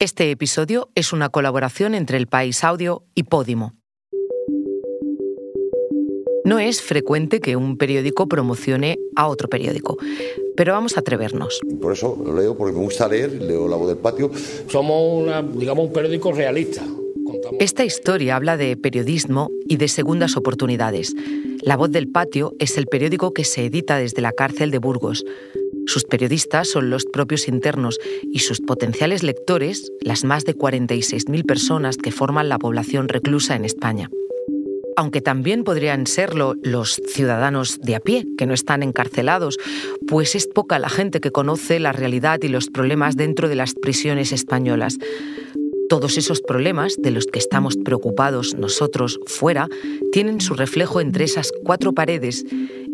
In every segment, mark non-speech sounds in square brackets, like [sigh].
Este episodio es una colaboración entre El País Audio y Podimo. No es frecuente que un periódico promocione a otro periódico, pero vamos a atrevernos. Por eso lo leo, porque me gusta leer, leo La Voz del Patio. Somos, una, digamos, un periódico realista. Esta historia habla de periodismo y de segundas oportunidades. La Voz del Patio es el periódico que se edita desde la cárcel de Burgos. Sus periodistas son los propios internos y sus potenciales lectores, las más de 46.000 personas que forman la población reclusa en España. Aunque también podrían serlo los ciudadanos de a pie, que no están encarcelados, pues es poca la gente que conoce la realidad y los problemas dentro de las prisiones españolas. Todos esos problemas de los que estamos preocupados nosotros fuera tienen su reflejo entre esas cuatro paredes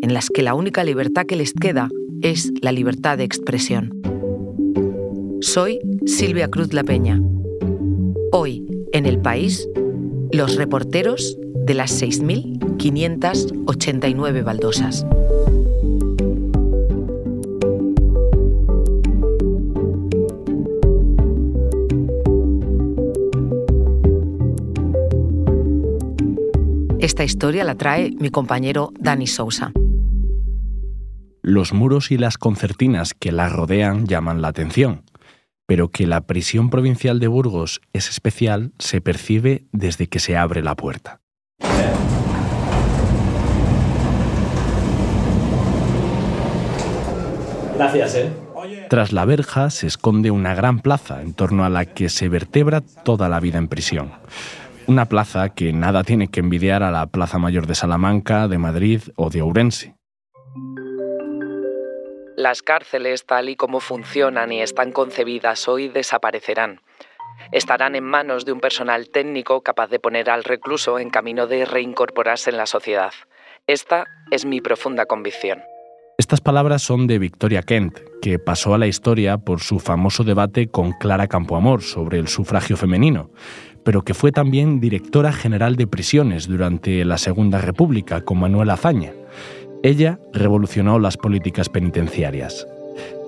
en las que la única libertad que les queda es la libertad de expresión. Soy Silvia Cruz La Peña. Hoy, en el país, los reporteros de las 6.589 baldosas. Esta historia la trae mi compañero Dani Sousa. Los muros y las concertinas que la rodean llaman la atención, pero que la prisión provincial de Burgos es especial se percibe desde que se abre la puerta. Gracias, ¿eh? Tras la verja se esconde una gran plaza en torno a la que se vertebra toda la vida en prisión. Una plaza que nada tiene que envidiar a la Plaza Mayor de Salamanca, de Madrid o de Ourense. Las cárceles, tal y como funcionan y están concebidas hoy, desaparecerán. Estarán en manos de un personal técnico capaz de poner al recluso en camino de reincorporarse en la sociedad. Esta es mi profunda convicción. Estas palabras son de Victoria Kent, que pasó a la historia por su famoso debate con Clara Campoamor sobre el sufragio femenino, pero que fue también directora general de prisiones durante la Segunda República con Manuel Azaña ella revolucionó las políticas penitenciarias.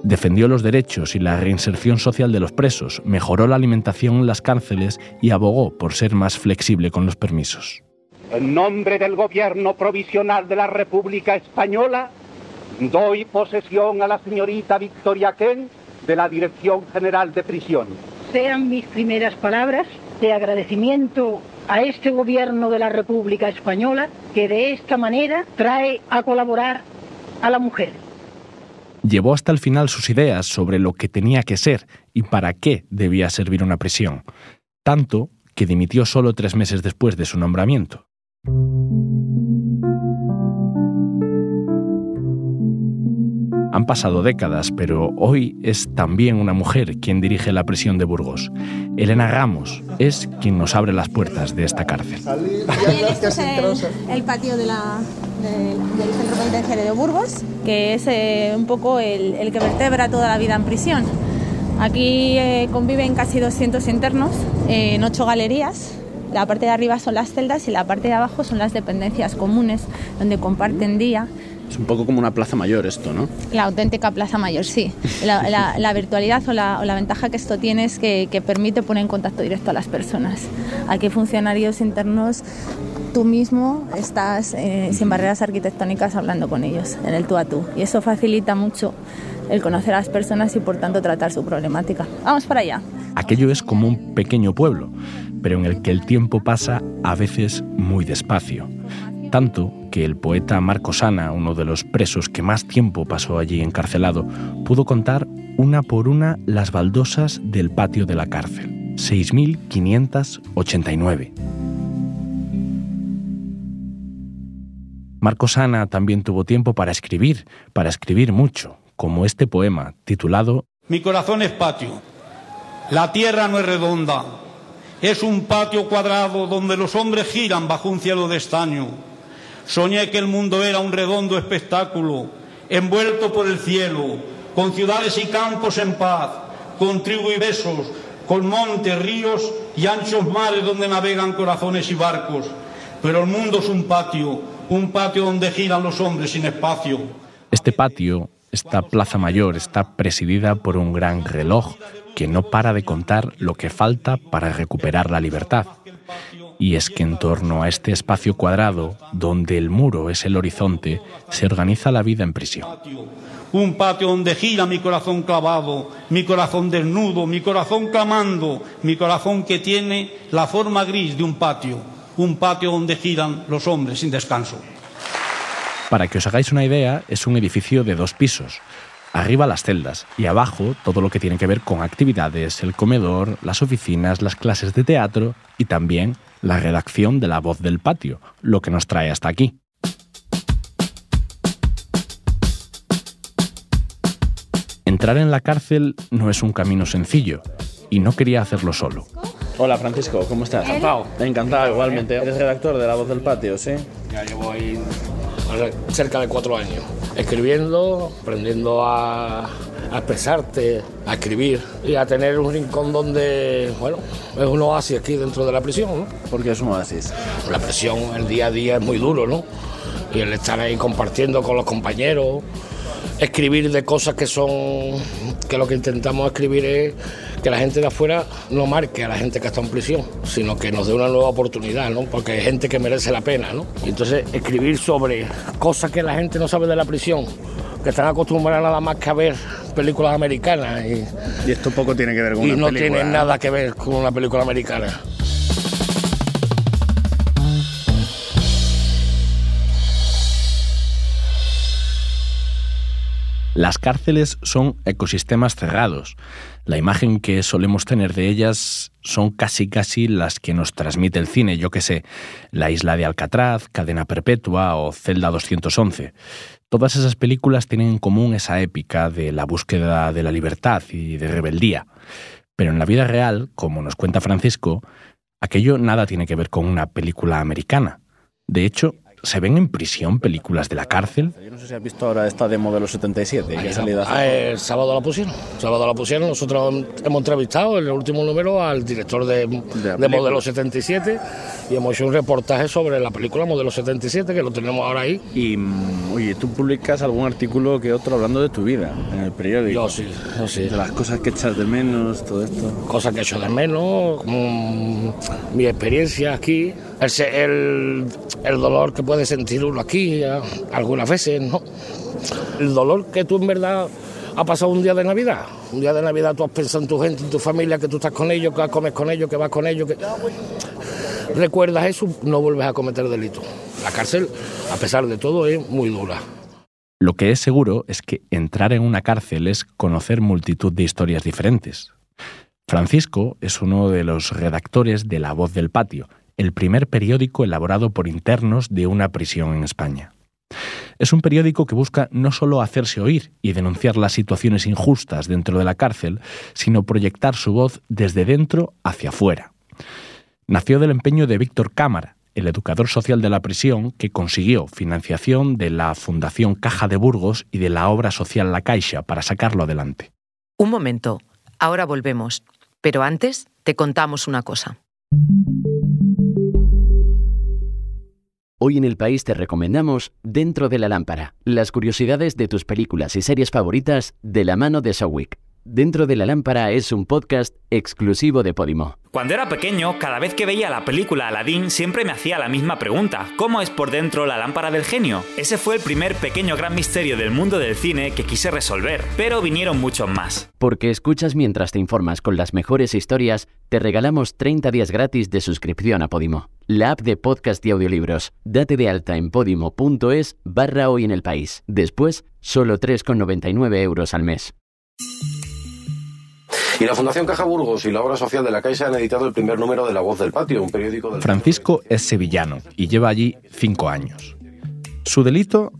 Defendió los derechos y la reinserción social de los presos, mejoró la alimentación en las cárceles y abogó por ser más flexible con los permisos. En nombre del Gobierno Provisional de la República Española, doy posesión a la señorita Victoria Ken de la Dirección General de Prisiones. Sean mis primeras palabras de agradecimiento a este gobierno de la República Española que de esta manera trae a colaborar a la mujer. Llevó hasta el final sus ideas sobre lo que tenía que ser y para qué debía servir una prisión, tanto que dimitió solo tres meses después de su nombramiento. Han pasado décadas, pero hoy es también una mujer quien dirige la prisión de Burgos. Elena Ramos es quien nos abre las puertas de esta cárcel. Este es el, patio del Centro Penitenciario de Burgos, que es eh, un poco el, que vertebra toda la vida en prisión. Aquí eh, conviven casi 200 internos en ocho galerías. La parte de arriba son las celdas y la parte de abajo son las dependencias comunes, donde comparten día es un poco como una plaza mayor esto, ¿no? La auténtica plaza mayor, sí. La, virtualidad o la, ventaja que esto tiene es que, permite poner en contacto directo a las personas. Aquí funcionarios internos, tú mismo estás eh, sin barreras arquitectónicas hablando con ellos, en el tú a tú. Y eso facilita mucho el conocer a las personas y por tanto tratar su problemática. Vamos para allá. Aquello es como un pequeño pueblo, pero en el que el tiempo pasa a veces muy despacio. Tanto que el poeta Marco Sana, uno de los presos que más tiempo pasó allí encarcelado, pudo contar una por una las baldosas del patio de la cárcel. 6.589. Marco Sana también tuvo tiempo para escribir, para escribir mucho, como este poema titulado Mi corazón es patio. La tierra no es redonda. Es un patio cuadrado donde los hombres giran bajo un cielo de estaño Soñé que el mundo era un redondo espectáculo, envuelto por el cielo, con ciudades y campos en paz, con trigo y besos, con montes, ríos y anchos mares donde navegan corazones y barcos. Pero el mundo es un patio, un patio donde giran los hombres sin espacio. Este patio Esta plaza mayor está presidida por un gran reloj que no para de contar lo que falta para recuperar la libertad. Y es que en torno a este espacio cuadrado, donde el muro es el horizonte, se organiza la vida en prisión. Un patio donde gira mi corazón clavado, mi corazón desnudo, mi corazón clamando, mi corazón que tiene la forma gris de un patio, un patio donde giran los hombres sin descanso. Para que os hagáis una idea, es un edificio de dos pisos. Arriba las celdas y abajo todo lo que tiene que ver con actividades, el comedor, las oficinas, las clases de teatro y también la redacción de La Voz del Patio, lo que nos trae hasta aquí. Entrar en la cárcel no es un camino sencillo y no quería hacerlo solo. Hola Francisco, ¿cómo estás? Encantado. Encantado, igualmente. Eres redactor de La Voz del Patio, ¿sí? Ya llevo ahí cerca de cuatro años, escribiendo, aprendiendo a, a expresarte, a escribir y a tener un rincón donde, bueno, es un oasis aquí dentro de la prisión, ¿no? ¿Por qué es un oasis? La presión, el día a día es muy duro, ¿no? Y el estar ahí compartiendo con los compañeros, escribir de cosas que son, que lo que intentamos escribir es que la gente de afuera no marque a la gente que está en prisión, sino que nos dé una nueva oportunidad, ¿no? Porque hay gente que merece la pena, ¿no? Y entonces escribir sobre cosas que la gente no sabe de la prisión, que están acostumbrados nada más que a ver películas americanas y, Y esto poco tiene que ver con y una no película. tiene nada que ver con una película americana. Las cárceles son ecosistemas cerrados. La imagen que solemos tener de ellas son casi casi las que nos transmite el cine, yo que sé, La isla de Alcatraz, Cadena Perpetua o Celda 211. Todas esas películas tienen en común esa épica de la búsqueda de la libertad y de rebeldía. Pero en la vida real, como nos cuenta Francisco, aquello nada tiene que ver con una película americana. De hecho, ¿se ven en prisión películas de la cárcel? Yo no sé si has visto ahora esta de Modelo 77, que ha salido hace Ah, el sábado la pusieron. El sábado la pusieron. Nosotros hemos entrevistado en el último número al director de, de, película. Modelo 77 y hemos hecho un reportaje sobre la película Modelo 77 que lo tenemos ahora ahí. Y, mm, oye, tú publicas algún artículo que otro hablando de tu vida en el periódico. Yo sí, yo sí. De las cosas que echas de menos, todo esto. Cosas que he hecho de menos, mm, mi experiencia aquí, el, el, el dolor que puede sentir uno aquí algunas veces, ¿no? El dolor que tú en verdad has pasado un día de Navidad. Un día de Navidad tú has pensado en tu gente, en tu familia, que tú estás con ellos, que comes con ellos, que vas con ellos, que recuerdas eso, no vuelves a cometer delito. La cárcel, a pesar de todo, es muy dura. Lo que es seguro es que entrar en una cárcel es conocer multitud de historias diferentes. Francisco es uno de los redactores de La Voz del Patio, el primer periódico elaborado por internos de una prisión en España. Es un periódico que busca no solo hacerse oír y denunciar las situaciones injustas dentro de la cárcel, sino proyectar su voz desde dentro hacia afuera. Nació del empeño de Víctor Cámara, el educador social de la prisión que consiguió financiación de la Fundación Caja de Burgos y de la obra social La Caixa para sacarlo adelante. Un momento, ahora volvemos. Pero antes te contamos una cosa. Hoy en el país te recomendamos Dentro de la lámpara, las curiosidades de tus películas y series favoritas de la mano de Sowick. Dentro de la lámpara es un podcast exclusivo de Podimo. Cuando era pequeño, cada vez que veía la película Aladdin siempre me hacía la misma pregunta, ¿cómo es por dentro la lámpara del genio? Ese fue el primer pequeño gran misterio del mundo del cine que quise resolver, pero vinieron muchos más. Porque escuchas mientras te informas con las mejores historias, te regalamos 30 días gratis de suscripción a Podimo, la app de podcast y audiolibros. Date de alta en podimo.es barra hoy en el país. Después, solo 3,99 euros al mes. Y la Fundación Caja Burgos y la obra social de la Caixa han editado el primer número de La Voz del Patio, un periódico del... Francisco es sevillano y lleva allí cinco años. Su delito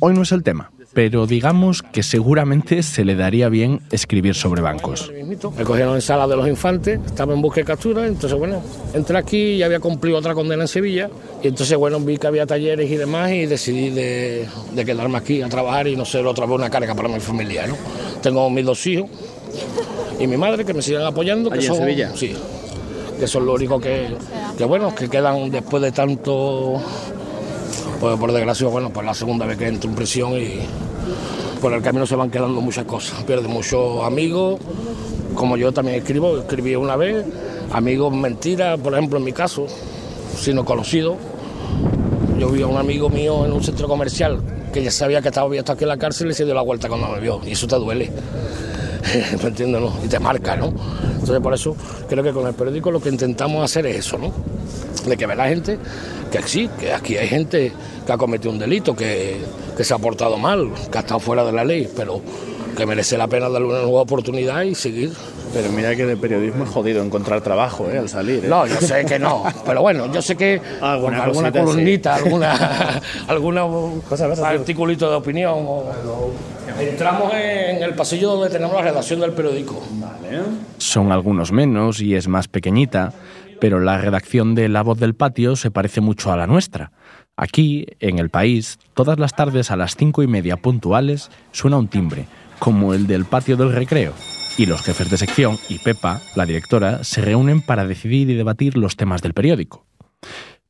hoy no es el tema, pero digamos que seguramente se le daría bien escribir sobre bancos. Me cogieron en sala de los infantes, estaba en busca y captura, entonces bueno, entré aquí y había cumplido otra condena en Sevilla, y entonces bueno, vi que había talleres y demás y decidí de, de quedarme aquí a trabajar y no ser otra vez una carga para mi familia, ¿no? Tengo mis dos hijos y mi madre que me siguen apoyando. que ¿Allí en son, Sevilla? Sí, que son lo único que, que bueno, que quedan después de tanto, pues por desgracia, bueno, pues la segunda vez que entro en prisión y por el camino se van quedando muchas cosas. Pierde muchos amigos, como yo también escribo, escribí una vez, amigos mentiras, por ejemplo en mi caso, sino conocido. Yo vi a un amigo mío en un centro comercial que ya sabía que estaba abierto aquí en la cárcel y se dio la vuelta cuando me vio. Y eso te duele. [laughs] ¿Me entiendes? No? Y te marca, ¿no? Entonces por eso creo que con el periódico lo que intentamos hacer es eso, ¿no? De que vea la gente que sí, que aquí hay gente que ha cometido un delito, que, que se ha portado mal, que ha estado fuera de la ley, pero que merece la pena darle una nueva oportunidad y seguir. Pero mira que de periodismo es jodido encontrar trabajo, ¿eh? Al salir. ¿eh? No, yo sé que no, pero bueno, yo sé que Alguna con alguna cosita, columnita, sí. alguna, [laughs] alguna articulito de opinión. o- entramos en el pasillo donde tenemos la redacción del periódico. Son algunos menos y es más pequeñita, pero la redacción de La Voz del Patio se parece mucho a la nuestra. Aquí, en el país, todas las tardes a las cinco y media puntuales suena un timbre, como el del patio del recreo, y los jefes de sección y Pepa, la directora, se reúnen para decidir y debatir los temas del periódico.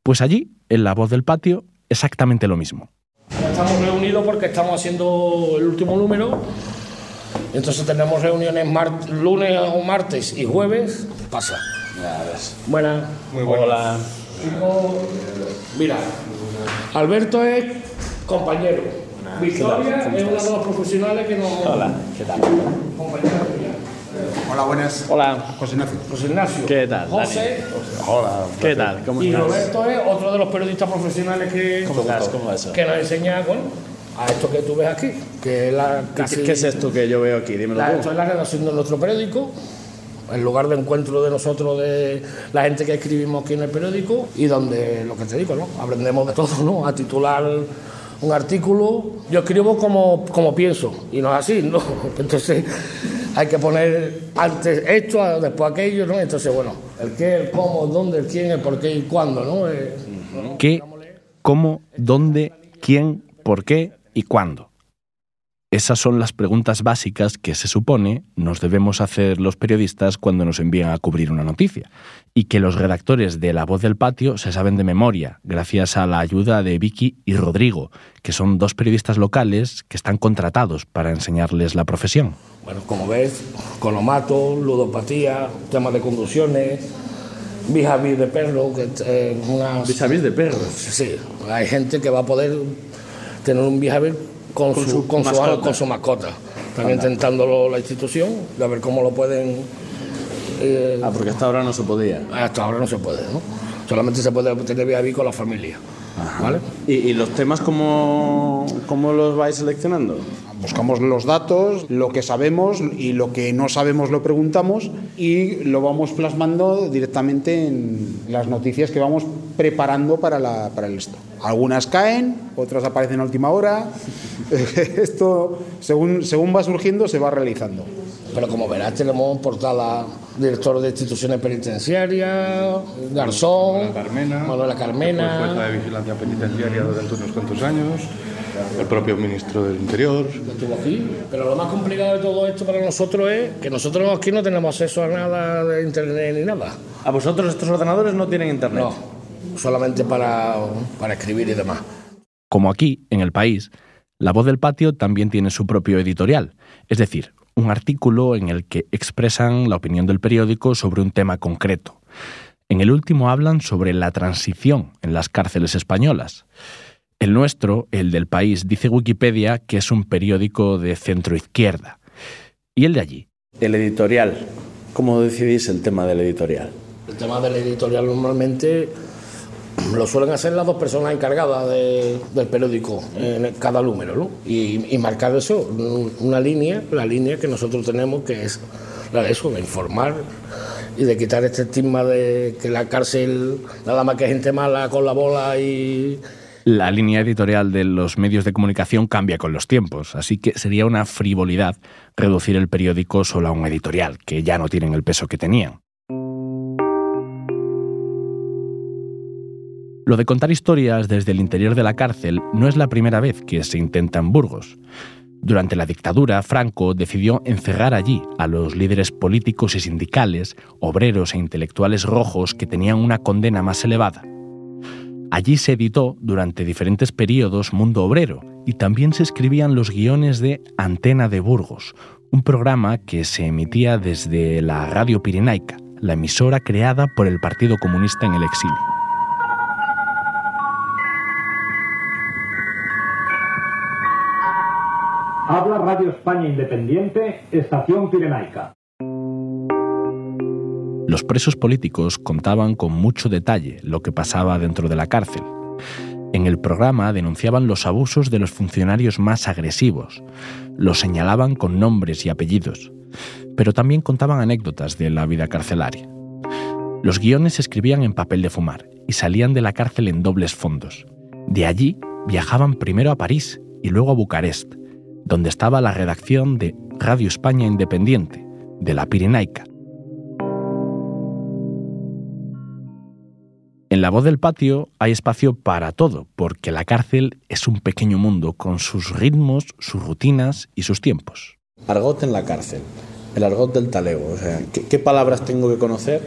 Pues allí, en La Voz del Patio, exactamente lo mismo. Estamos reunidos porque estamos haciendo el último número. Entonces tenemos reuniones lunes o martes y jueves. Pasa. Buenas. Muy Hola. Mira, Alberto es compañero. Victoria es una de los profesionales que nos. Hola, ¿qué tal? Compañera tuya. Hola, buenas. Hola. José Ignacio. José Ignacio. ¿Qué tal, José. Hola. ¿Qué tal? ¿Cómo Y estás? Roberto es otro de los periodistas profesionales que, ¿Cómo estás? ¿Cómo va eso? que nos enseña bueno, a esto que tú ves aquí, que es la ¿Qué, casi, qué es esto que yo veo aquí? Dímelo la- tú. esto es la redacción de nuestro periódico, el lugar de encuentro de nosotros, de la gente que escribimos aquí en el periódico y donde, lo que te digo, ¿no? aprendemos de todo, ¿no? a titular un artículo. Yo escribo como, como pienso y no es así, ¿no? [laughs] Entonces hay que poner antes esto, después aquello, ¿no? Entonces, bueno, el qué, el cómo, dónde, el quién, el por qué y cuándo, ¿no? Eh, ¿Qué, cómo, dónde, quién, por qué y cuándo? Esas son las preguntas básicas que se supone nos debemos hacer los periodistas cuando nos envían a cubrir una noticia, y que los redactores de La Voz del Patio se saben de memoria, gracias a la ayuda de Vicky y Rodrigo, que son dos periodistas locales que están contratados para enseñarles la profesión. Bueno, como ves, conomato, ludopatía, temas de conducciones, vis a vis de perro, que eh, una... ¿Vis a vis de perros? Sí, hay gente que va a poder tener un vis a vis con, Con su, su con, su, mascota. con su mascota. Están Anda. intentándolo la institución, de ver cómo lo pueden... eh, Ah, porque hasta ahora no se podía. hasta ahora no se puede, ¿no? Solamente se puede tener vis con la familia, ¿vale? ¿Y, y los temas cómo, cómo los vais seleccionando? Buscamos los datos, lo que sabemos y lo que no sabemos lo preguntamos y lo vamos plasmando directamente en las noticias que vamos preparando para, la, para el esto. Algunas caen, otras aparecen a última hora. [laughs] Esto, según, según va surgiendo, se va realizando. Pero como verás, tenemos portada director de instituciones penitenciarias, Garzón, Manuela Carmena. Fue jueza de vigilancia penitenciaria durante unos cuantos años, el propio ministro del Interior. estuvo aquí. Pero lo más complicado de todo esto para nosotros es que nosotros aquí no tenemos acceso a nada de internet ni nada. ¿A vosotros estos ordenadores no tienen internet? No, solamente para, para escribir y demás. Como aquí, en el país, La Voz del Patio también tiene su propio editorial, es decir, un artículo en el que expresan la opinión del periódico sobre un tema concreto. En el último hablan sobre la transición en las cárceles españolas. El nuestro, el del país, dice Wikipedia que es un periódico de centro izquierda. ¿Y el de allí? El editorial. ¿Cómo decidís el tema del editorial? El tema del editorial normalmente lo suelen hacer las dos personas encargadas de- del periódico en cada número, ¿no? Y, y marcar eso, una línea, la línea que nosotros tenemos, que es la de eso, de informar y de quitar este estigma de que la cárcel nada más que gente mala con la bola y... La línea editorial de los medios de comunicación cambia con los tiempos, así que sería una frivolidad reducir el periódico solo a un editorial, que ya no tienen el peso que tenían. Lo de contar historias desde el interior de la cárcel no es la primera vez que se intenta en Burgos. Durante la dictadura, Franco decidió encerrar allí a los líderes políticos y sindicales, obreros e intelectuales rojos que tenían una condena más elevada. Allí se editó durante diferentes periodos Mundo Obrero y también se escribían los guiones de Antena de Burgos, un programa que se emitía desde la Radio Pirenaica, la emisora creada por el Partido Comunista en el exilio. Radio España Independiente, Estación Pirenaica. Los presos políticos contaban con mucho detalle lo que pasaba dentro de la cárcel. En el programa denunciaban los abusos de los funcionarios más agresivos, los señalaban con nombres y apellidos, pero también contaban anécdotas de la vida carcelaria. Los guiones se escribían en papel de fumar y salían de la cárcel en dobles fondos. De allí viajaban primero a París y luego a Bucarest, donde estaba la redacción de Radio España Independiente, de la Pirenaica. En la voz del patio hay espacio para todo, porque la cárcel es un pequeño mundo con sus ritmos, sus rutinas y sus tiempos. Argot en la cárcel, el argot del talego, o sea, ¿qué, qué palabras tengo que conocer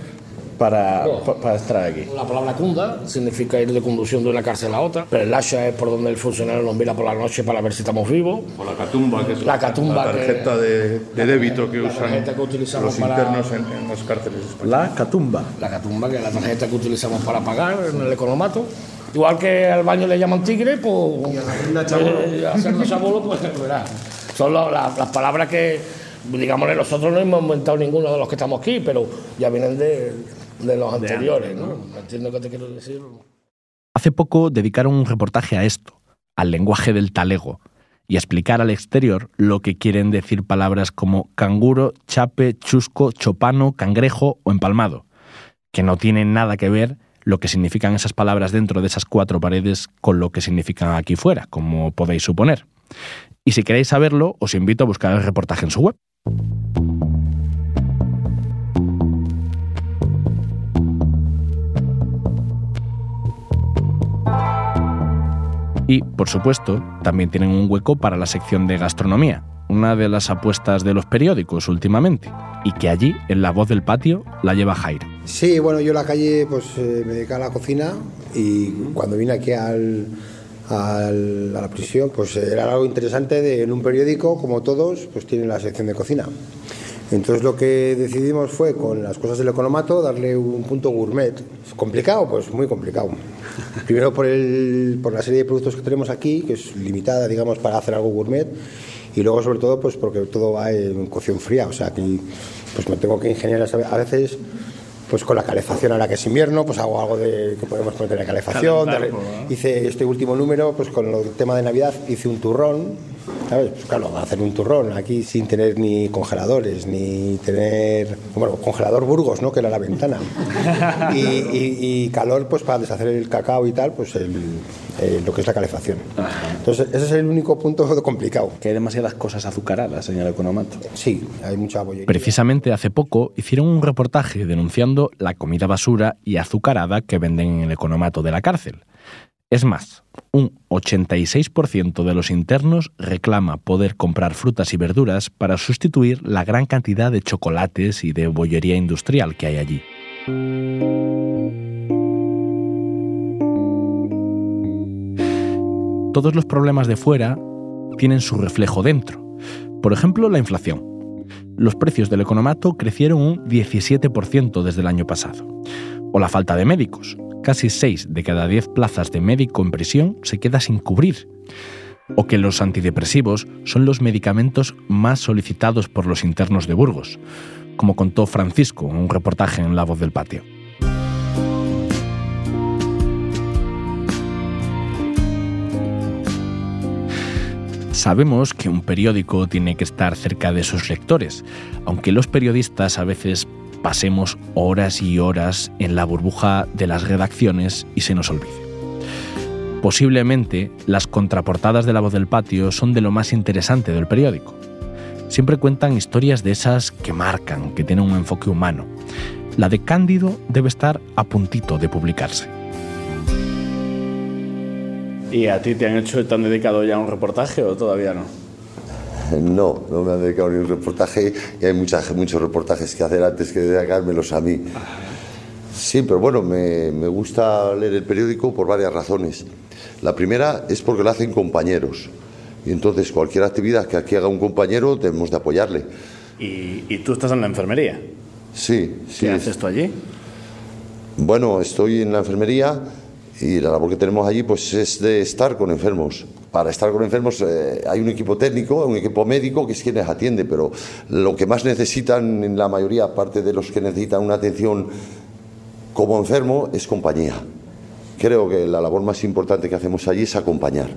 para, pa- para estar aquí? La palabra cunda significa ir de conducción de una cárcel a otra, pero el hacha es por donde el funcionario nos mira por la noche para ver si estamos vivos. O la catumba, que es La catumba la que- tarjeta de, de débito que La usan tarjeta que utilizamos los para- internos en, en las cárceles españolas. La catumba. La catumba, que es la tarjeta que utilizamos para pagar en el economato. Igual que al baño le llaman tigre, pues. Y a la hacerlo chabolo, pues verás. Son lo- la- las palabras que, digamos, nosotros no hemos inventado ninguno de los que estamos aquí, pero ya vienen de, de los anteriores, ¿no? Entiendo qué te quiero decir. Hace poco dedicaron un reportaje a esto, al lenguaje del talego, y a explicar al exterior lo que quieren decir palabras como canguro, chape, chusco, chopano, cangrejo o empalmado, que no tienen nada que ver lo que significan esas palabras dentro de esas cuatro paredes con lo que significan aquí fuera, como podéis suponer. Y si queréis saberlo, os invito a buscar el reportaje en su web. Y, por supuesto, también tienen un hueco para la sección de gastronomía, una de las apuestas de los periódicos últimamente, y que allí, en la voz del patio, la lleva Jairo. Sí, bueno, yo en la calle pues eh, me dedicaba a la cocina y cuando vine aquí al, al- a la prisión pues era algo interesante de, en un periódico, como todos, pues tienen la sección de cocina. Entonces lo que decidimos fue con las cosas del economato darle un punto gourmet. ¿Complicado? Pues muy complicado. [laughs] Primero por, el, por la serie de productos que tenemos aquí, que es limitada, digamos, para hacer algo gourmet. Y luego, sobre todo, pues porque todo va en cocción fría. O sea, aquí pues me tengo que ingeniar a veces pues con la calefacción ahora que es invierno, pues hago algo de que podemos meter la calefacción. Calentar, darle- hice este último número, pues con el tema de Navidad hice un turrón, ¿sabes? Pues claro, hacer un turrón aquí sin tener ni congeladores, ni tener, bueno, congelador Burgos, ¿no? Que era la ventana. Y, y- y calor, pues para deshacer el cacao y tal, pues el- eh, lo que es la calefacción. Entonces, ese es el único punto [laughs] complicado. Que hay demasiadas cosas azucaradas en el economato. Sí, hay mucha bollería. Precisamente hace poco hicieron un reportaje denunciando la comida basura y azucarada que venden en el economato de la cárcel. Es más, un 86% de los internos reclama poder comprar frutas y verduras para sustituir la gran cantidad de chocolates y de bollería industrial que hay allí. Todos los problemas de fuera tienen su reflejo dentro. Por ejemplo, la inflación. Los precios del economato crecieron un 17% desde el año pasado. O la falta de médicos. Casi 6 de cada 10 plazas de médico en prisión se queda sin cubrir. O que los antidepresivos son los medicamentos más solicitados por los internos de Burgos, como contó Francisco en un reportaje en La Voz del Patio. Sabemos que un periódico tiene que estar cerca de sus lectores, aunque los periodistas a veces pasemos horas y horas en la burbuja de las redacciones y se nos olvide. Posiblemente las contraportadas de La Voz del Patio son de lo más interesante del periódico. Siempre cuentan historias de esas que marcan, que tienen un enfoque humano. La de Cándido debe estar a puntito de publicarse. ¿Y a ti te han hecho, te han dedicado ya un reportaje o todavía no? [laughs] No, no me han dedicado ni un reportaje y hay muchas, muchos reportajes que hacer antes que dedicármelos a mí. Sí, pero bueno, me, me gusta leer el periódico por varias razones. La primera es porque lo hacen compañeros. Y entonces cualquier actividad que aquí haga un compañero debemos de apoyarle. ¿Y, y tú estás en la enfermería? Sí, sí. ¿Qué haces tú allí? Bueno, estoy en la enfermería y la labor que tenemos allí pues es de estar con enfermos. Para estar con enfermos eh, hay un equipo técnico, un equipo médico que es quien les atiende, pero lo que más necesitan en la mayoría, aparte de los que necesitan una atención como enfermo, es compañía. Creo que la labor más importante que hacemos allí es acompañar.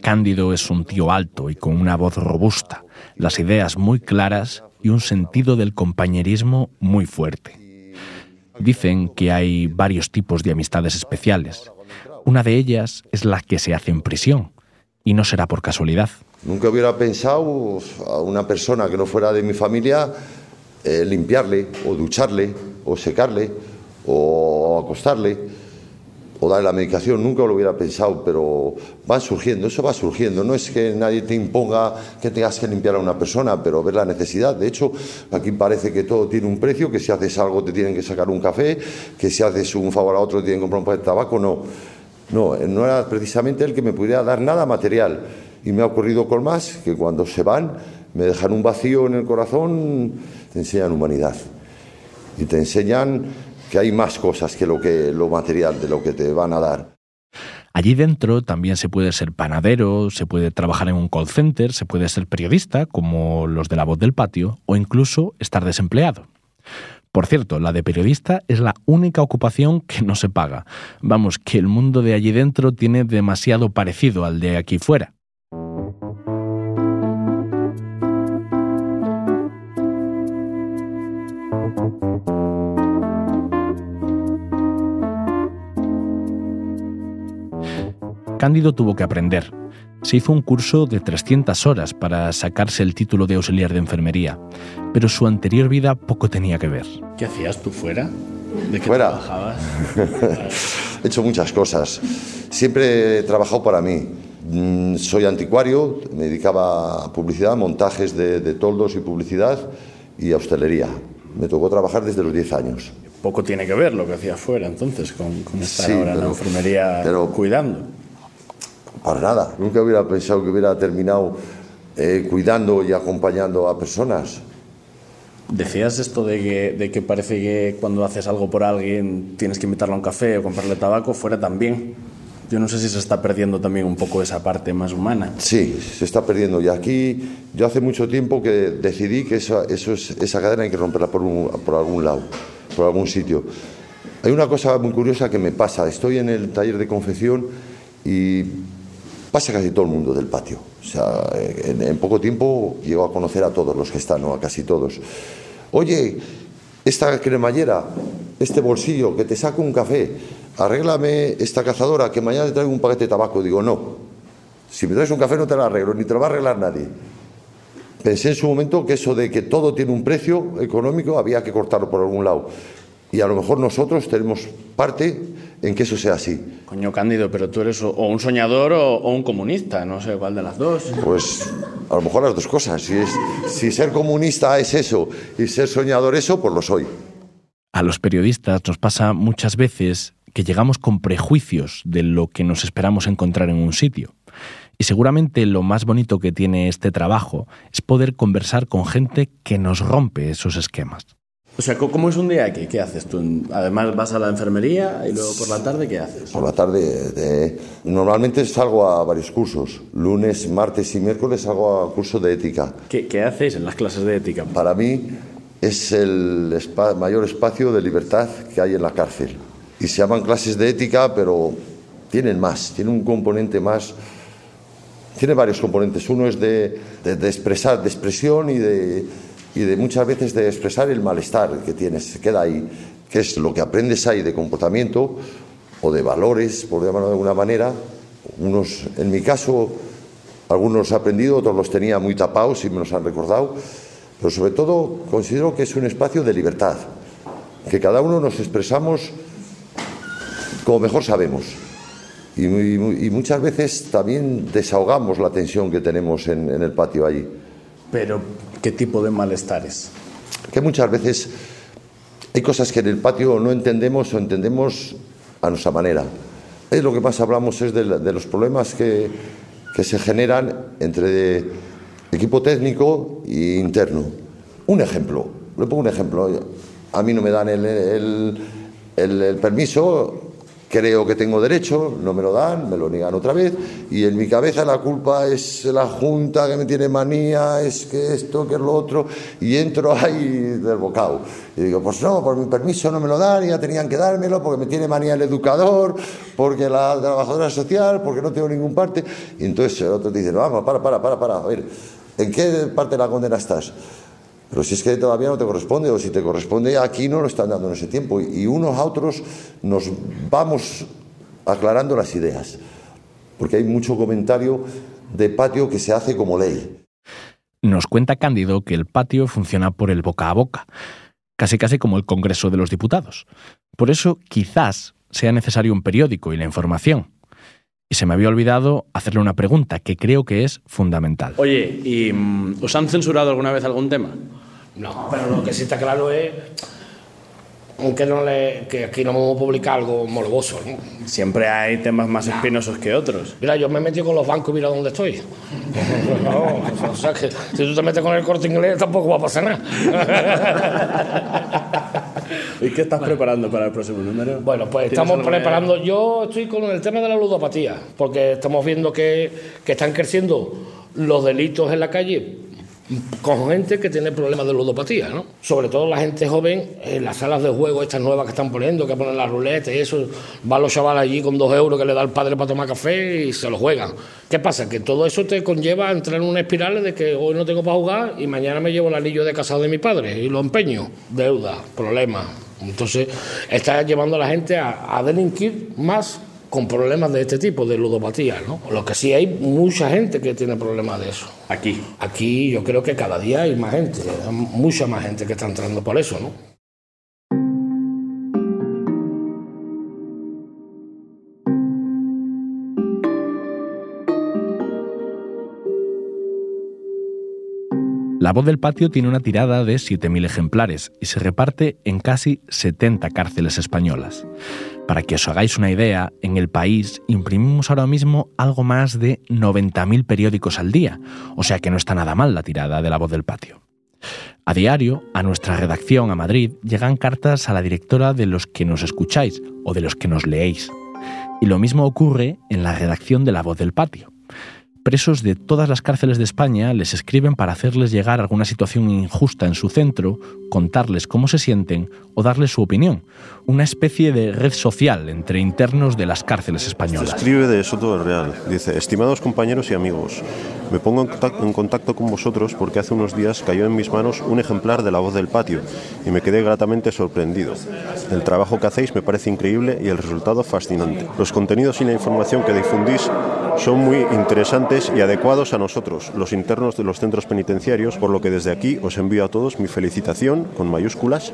Cándido es un tío alto y con una voz robusta, las ideas muy claras y un sentido del compañerismo muy fuerte. Dicen que hay varios tipos de amistades especiales. Una de ellas es la que se hace en prisión, y no será por casualidad. Nunca hubiera pensado a una persona que no fuera de mi familia eh, limpiarle, o ducharle, o secarle, o acostarle o darle la medicación, nunca lo hubiera pensado, pero va surgiendo, eso va surgiendo. No es que nadie te imponga que tengas que limpiar a una persona, pero ver la necesidad. De hecho, aquí parece que todo tiene un precio, que si haces algo te tienen que sacar un café, que si haces un favor a otro te tienen que comprar un paquete de tabaco. No, no, no era precisamente el que me pudiera dar nada material. Y me ha ocurrido con más, que cuando se van me dejan un vacío en el corazón, te enseñan humanidad. Y te enseñan que hay más cosas que lo, que lo material de lo que te van a dar. Allí dentro también se puede ser panadero, se puede trabajar en un call center, se puede ser periodista, como los de la voz del patio, o incluso estar desempleado. Por cierto, la de periodista es la única ocupación que no se paga. Vamos, que el mundo de allí dentro tiene demasiado parecido al de aquí fuera. Cándido tuvo que aprender. Se hizo un curso de 300 horas para sacarse el título de auxiliar de enfermería, pero su anterior vida poco tenía que ver. ¿Qué hacías tú fuera? ¿De qué Fuera. trabajabas? [laughs] He hecho muchas cosas. Siempre he trabajado para mí. Mm, Soy anticuario, me dedicaba a publicidad, montajes de, de toldos y publicidad y a hostelería. Me tocó trabajar desde los 10 años. Poco tiene que ver lo que hacías fuera entonces con, con estar Sí, ahora en la enfermería pero- cuidando. Para nada. Nunca hubiera pensado que hubiera terminado eh, cuidando y acompañando a personas. Decías esto de que, de que parece que cuando haces algo por alguien tienes que invitarlo a un café o comprarle tabaco, fuera también. Yo no sé si se está perdiendo también un poco esa parte más humana. Sí, se está perdiendo. Y aquí yo hace mucho tiempo que decidí que esa, eso es- esa cadena hay que romperla por, un- por algún lado, por algún sitio. Hay una cosa muy curiosa que me pasa. Estoy en el taller de confección y pasa casi todo el mundo del patio. O sea, en, poco tiempo llego a conocer a todos los que están, ¿no? a casi todos. Oye, esta cremallera, este bolsillo, que te saco un café, arréglame esta cazadora, que mañana te traigo un paquete de tabaco. Digo, no, si me traes un café no te lo arreglo, ni te lo va a arreglar nadie. Pensé en su momento que eso de que todo tiene un precio económico había que cortarlo por algún lado. Y a lo mejor nosotros tenemos parte en que eso sea así. Coño, Cándido, pero tú eres o- un soñador o, o un comunista, no sé cuál de las dos. Pues a lo mejor las dos cosas. Si, es, si ser comunista es eso y ser soñador eso, pues lo soy. A los periodistas nos pasa muchas veces que llegamos con prejuicios de lo que nos esperamos encontrar en un sitio. Y seguramente lo más bonito que tiene este trabajo es poder conversar con gente que nos rompe esos esquemas. O sea, ¿cómo es un día aquí? ¿Qué haces tú? Además vas a la enfermería y luego por la tarde, ¿qué haces? Por la tarde, de- normalmente salgo a varios cursos. Lunes, martes y miércoles salgo a curso de ética. ¿Qué, qué hacéis en las clases de ética? Para mí es el mayor espacio de libertad que hay en la cárcel. Y se llaman clases de ética, pero tienen más, tienen un componente más. Tiene varios componentes. Uno es de, de- de expresar, de expresión y de, y de muchas veces de expresar el malestar que tienes, se queda ahí, que es lo que aprendes ahí de comportamiento o de valores, por llamarlo de alguna manera. Unos, en mi caso, algunos los he aprendido, otros los tenía muy tapados y me los han recordado, pero sobre todo considero que es un espacio de libertad, que cada uno nos expresamos como mejor sabemos. Y, y- muchas veces también desahogamos la tensión que tenemos en, en el patio allí. Pero, ¿qué tipo de malestares? Que muchas veces Hay cosas que en el patio no entendemos o entendemos a nuestra manera. Es lo que más hablamos es de, de los problemas que, que, se generan entre equipo técnico e interno. Un ejemplo, le pongo un ejemplo. A mí no me dan el, el, el, el permiso creo que tengo derecho, no me lo dan, me lo niegan otra vez, y en mi cabeza la culpa es la Junta que me tiene manía, es que esto, que es lo otro, y entro ahí del bocado. Y digo, pues no, por mi permiso no me lo dan, ya tenían que dármelo, porque me tiene manía el educador, porque la trabajadora social, porque no tengo ningún parte. Y entonces el otro te dice, vamos, para, para, para, para, a ver, ¿en qué parte de la condena estás? Pero si es que todavía no te corresponde, o si te corresponde, aquí no lo están dando en ese tiempo. Y unos a otros nos vamos aclarando las ideas. Porque hay mucho comentario de patio que se hace como ley. Nos cuenta Cándido que el patio funciona por el boca a boca, casi casi como el Congreso de los Diputados. Por eso quizás sea necesario un periódico y la información. Y se me había olvidado hacerle una pregunta que creo que es fundamental. Oye, ¿y mm, os han censurado alguna vez algún tema? No, pero lo que sí está claro es que, no le, que aquí no vamos a publicar algo morboso. ¿no? Siempre hay temas más espinosos que otros. Mira, yo me he metido con los bancos y mira dónde estoy. [laughs] No, o sea que si tú te metes con el corte inglés tampoco va a pasar nada. [laughs] ¿Y qué estás preparando para el próximo número? Bueno, pues estamos preparando. Yo estoy con el tema de la ludopatía, porque estamos viendo que, que están creciendo los delitos en la calle con gente que tiene problemas de ludopatía, ¿no? Sobre todo la gente joven, en las salas de juego estas nuevas que están poniendo, que ponen las ruletas y eso, van los chavales allí con dos euros que le da el padre para tomar café y se lo juegan. ¿Qué pasa? Que todo eso te conlleva a entrar en una espiral de que hoy no tengo para jugar y mañana me llevo el anillo de casado de mi padre y lo empeño. Deuda, problemas. Entonces, está llevando a la gente a delinquir más con problemas de este tipo, de ludopatía, ¿no? Lo que sí hay mucha gente que tiene problemas de eso. Aquí. Aquí yo creo que cada día hay más gente, mucha más gente que está entrando por eso, ¿no? La voz del patio tiene una tirada de 7.000 ejemplares y se reparte en casi 70 cárceles españolas. Para que os hagáis una idea, en el país imprimimos ahora mismo algo más de 90.000 periódicos al día, o sea que no está nada mal la tirada de la voz del patio. A diario, a nuestra redacción a Madrid llegan cartas a la directora de los que nos escucháis o de los que nos leéis. Y lo mismo ocurre en la redacción de La Voz del Patio presos de todas las cárceles de España les escriben para hacerles llegar alguna situación injusta en su centro, contarles cómo se sienten o darles su opinión. Una especie de red social entre internos de las cárceles españolas. Escribe de Soto del Real. Dice, estimados compañeros y amigos, me pongo en contacto, en contacto con vosotros porque hace unos días cayó en mis manos un ejemplar de La Voz del Patio y me quedé gratamente sorprendido. El trabajo que hacéis me parece increíble y el resultado fascinante. Los contenidos y la información que difundís son muy interesantes y adecuados a nosotros, los internos de los centros penitenciarios, por lo que desde aquí os envío a todos mi felicitación, con mayúsculas,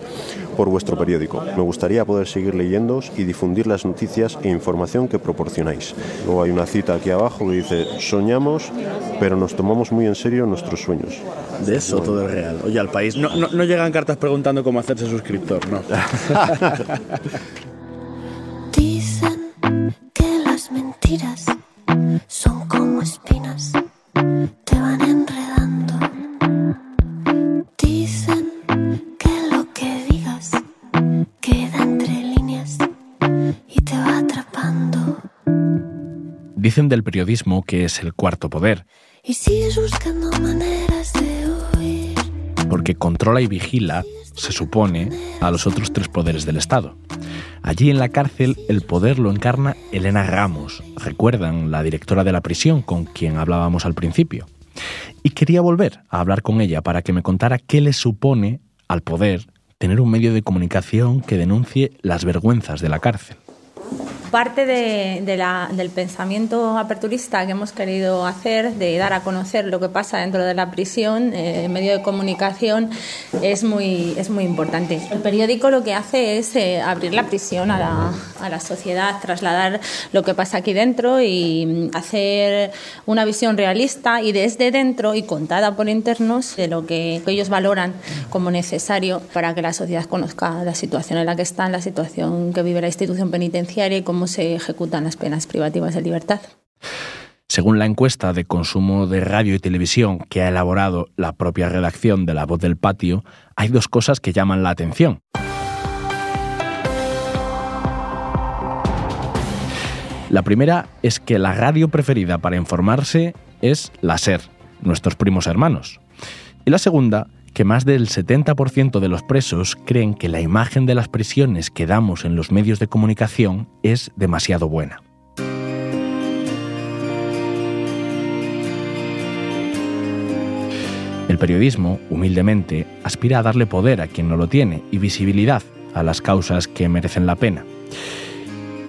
por vuestro periódico. Me gustaría poder seguir leyéndoos y difundir las noticias e información que proporcionáis. Luego hay una cita aquí abajo que dice, soñamos, pero nos tomamos muy en serio nuestros sueños. De eso todo es real. Oye, al país no, no, no llegan cartas preguntando cómo hacerse suscriptor, ¿no? [laughs] Dicen que las mentiras son como espinas, te van enredando. Dicen que lo que digas queda entre líneas y te va atrapando. Dicen del periodismo que es el cuarto poder, Y sigues buscando maneras de huir. porque controla y vigila, se supone, a los otros tres poderes del Estado. Allí en la cárcel el poder lo encarna Elena Ramos, recuerdan la directora de la prisión con quien hablábamos al principio. Y quería volver a hablar con ella para que me contara qué le supone al poder tener un medio de comunicación que denuncie las vergüenzas de la cárcel. Parte de, la, del pensamiento aperturista que hemos querido hacer, de dar a conocer lo que pasa dentro de la prisión, eh, en medio de comunicación, es muy, es muy importante. El periódico lo que hace es eh, abrir la prisión a la, a la sociedad, trasladar lo que pasa aquí dentro y mm, hacer una visión realista y desde dentro y contada por internos de lo que ellos valoran como necesario para que la sociedad conozca la situación en la que está, la situación que vive la institución penitenciaria y cómo se ejecutan las penas privativas de libertad. Según la encuesta de consumo de radio y televisión que ha elaborado la propia redacción de La Voz del Patio, hay dos cosas que llaman la atención. La primera es que la radio preferida para informarse es la SER, nuestros primos hermanos. Y la segunda, que más del 70% de los presos creen que la imagen de las prisiones que damos en los medios de comunicación es demasiado buena. El periodismo, humildemente, aspira a darle poder a quien no lo tiene y visibilidad a las causas que merecen la pena.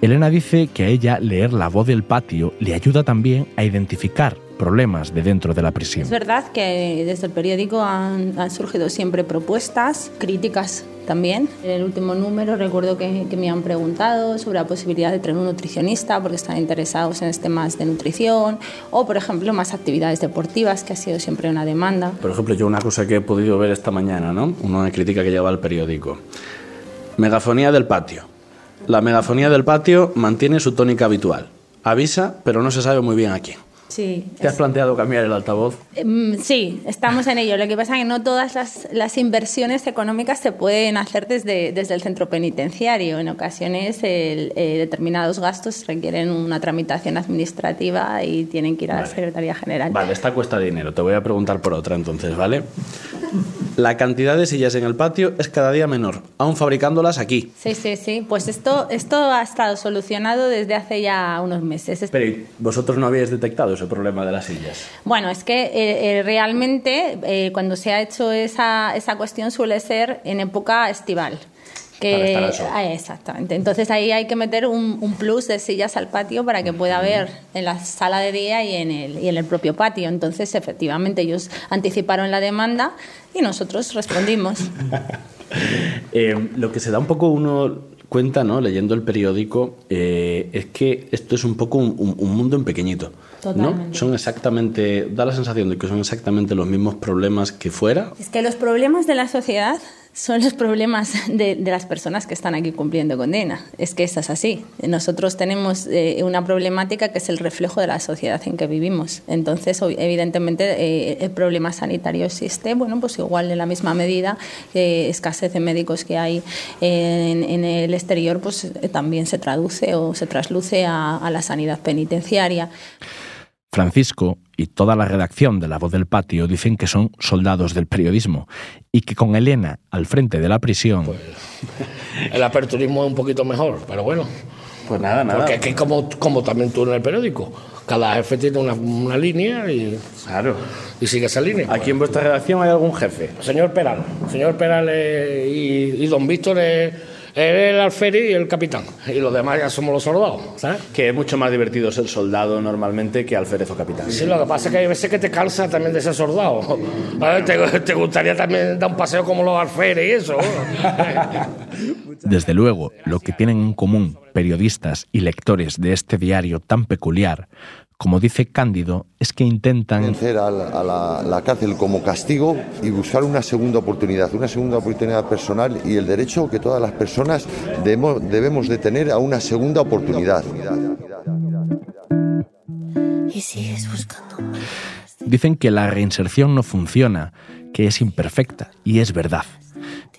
Elena dice que a ella leer La voz del patio le ayuda también a identificar problemas de dentro de la prisión. Es verdad que desde el periódico han, han surgido siempre propuestas, críticas también. En el último número recuerdo que, que, me han preguntado sobre la posibilidad de tener un nutricionista porque están interesados en este más de nutrición o, por ejemplo, más actividades deportivas, que ha sido siempre una demanda. Por ejemplo, yo una cosa que he podido ver esta mañana, ¿no? Una crítica que lleva al periódico. Megafonía del patio. La megafonía del patio mantiene su tónica habitual. Avisa, pero no se sabe muy bien a quién. Sí. ¿Te has planteado cambiar el altavoz? Mm, Sí, estamos en ello. Lo que pasa es que no todas las, las inversiones económicas se pueden hacer desde, desde el centro penitenciario. En ocasiones el, eh, determinados gastos requieren una tramitación administrativa y tienen que ir a la. Secretaría General. Vale, esta cuesta dinero. Te voy a preguntar por otra entonces, ¿vale? La cantidad de sillas en el patio es cada día menor, aún fabricándolas aquí. Sí, sí, sí. Pues esto, esto ha estado solucionado desde hace ya unos meses. Pero ¿y vosotros no habíais detectado ese problema de las sillas. Bueno, es que eh, eh, realmente eh, cuando se ha hecho esa, esa cuestión suele ser en época estival. Para Que, estar al sol. Ah, exactamente. Entonces ahí hay que meter un, un plus de sillas al patio para que pueda haber en la sala de día y en, el, y en el propio patio. Entonces, efectivamente, ellos anticiparon la demanda y nosotros respondimos. [laughs] Eh, lo que se da un poco uno cuenta, ¿no? Leyendo el periódico, eh, es que esto es un poco un, un- un mundo en pequeñito. ¿no? Totalmente. Son exactamente, da la sensación de que son exactamente los mismos problemas que fuera. Es que los problemas de la sociedad son los problemas de, de las personas que están aquí cumpliendo condena. Es que eso es así. Nosotros tenemos eh, una problemática que es el reflejo de la sociedad en que vivimos. Entonces, evidentemente, eh, el problema sanitario existe. Bueno, pues igual en la misma medida, eh, escasez de médicos que hay en, en el exterior, pues eh, también se traduce o se trasluce a la sanidad penitenciaria. Francisco y toda la redacción de La Voz del Patio dicen que son soldados del periodismo y que con Elena al frente de la prisión [laughs] El aperturismo es un poquito mejor, pero bueno. Pues nada, nada. Porque es que como, como también tú en el periódico. Cada jefe tiene una, una línea y, claro. y sigue esa línea. Aquí en vuestra redacción hay algún jefe. Señor Peral. Señor Peral eh, y, y don Víctor es el alférez y el capitán. Y los demás ya somos los soldados, ¿sabes? Que es mucho más divertido ser soldado normalmente que alférez o capitán. Sí, lo que pasa es que hay veces que te cansa también de ser soldado. Ver, Te, te gustaría también dar un paseo como los alférez y eso. [laughs] Desde luego, lo que tienen en común periodistas y lectores de este diario tan peculiar, como dice Cándido, es que intentan Vencer a, la, a la- la cárcel como castigo y buscar una segunda oportunidad, una segunda oportunidad personal y el derecho que todas las personas debemos, debemos de tener a una segunda oportunidad. Y sigues buscando. Dicen que la reinserción no funciona, que es imperfecta, y es verdad.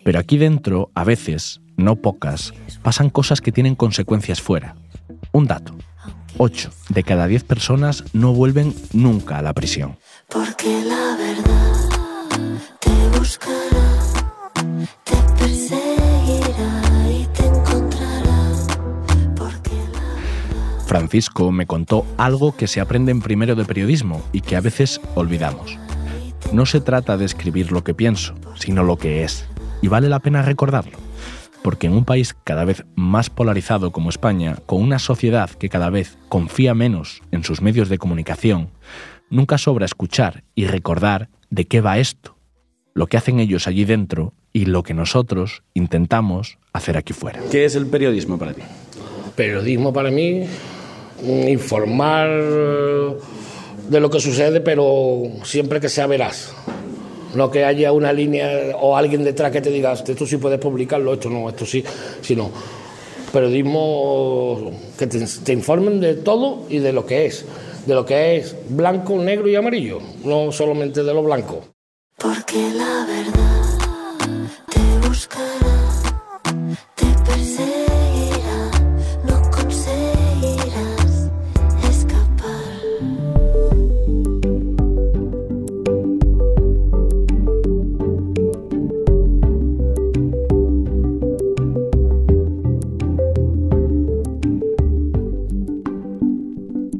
Pero aquí dentro, a veces, no pocas, pasan cosas que tienen consecuencias fuera. Un dato. 8 de cada 10 personas no vuelven nunca a la prisión. Porque la verdad te buscará, te perseguirá y te encontrará. Francisco me contó algo que se aprende en primero de periodismo y que a veces olvidamos. No se trata de escribir lo que pienso, sino lo que es. Y vale la pena recordarlo. Porque en un país cada vez más polarizado como España, con una sociedad que cada vez confía menos en sus medios de comunicación, nunca sobra escuchar y recordar de qué va esto, lo que hacen ellos allí dentro y lo que nosotros intentamos hacer aquí fuera. ¿Qué es el periodismo para ti? Periodismo para mí, informar de lo que sucede, pero siempre que sea veraz. No que haya una línea o alguien detrás que te diga, esto sí puedes publicarlo, esto no, esto sí, sino periodismo que te, informen de todo y de lo que es, de lo que es blanco, negro y amarillo, no solamente de lo blanco. Porque la verdad te buscará,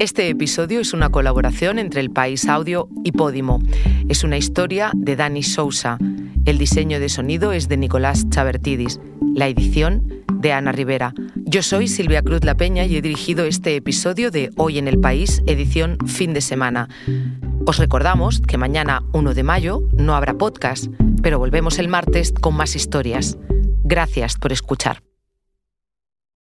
Este episodio es una colaboración entre El País Audio y Podimo. Es una historia de Dani Sousa. El diseño de sonido es de Nicolás Chabertidis. La edición de Ana Rivera. Yo soy Silvia Cruz La Peña y he dirigido este episodio de Hoy en el País, edición fin de semana. Os recordamos que mañana 1 de mayo no habrá podcast, pero volvemos el martes con más historias. Gracias por escuchar.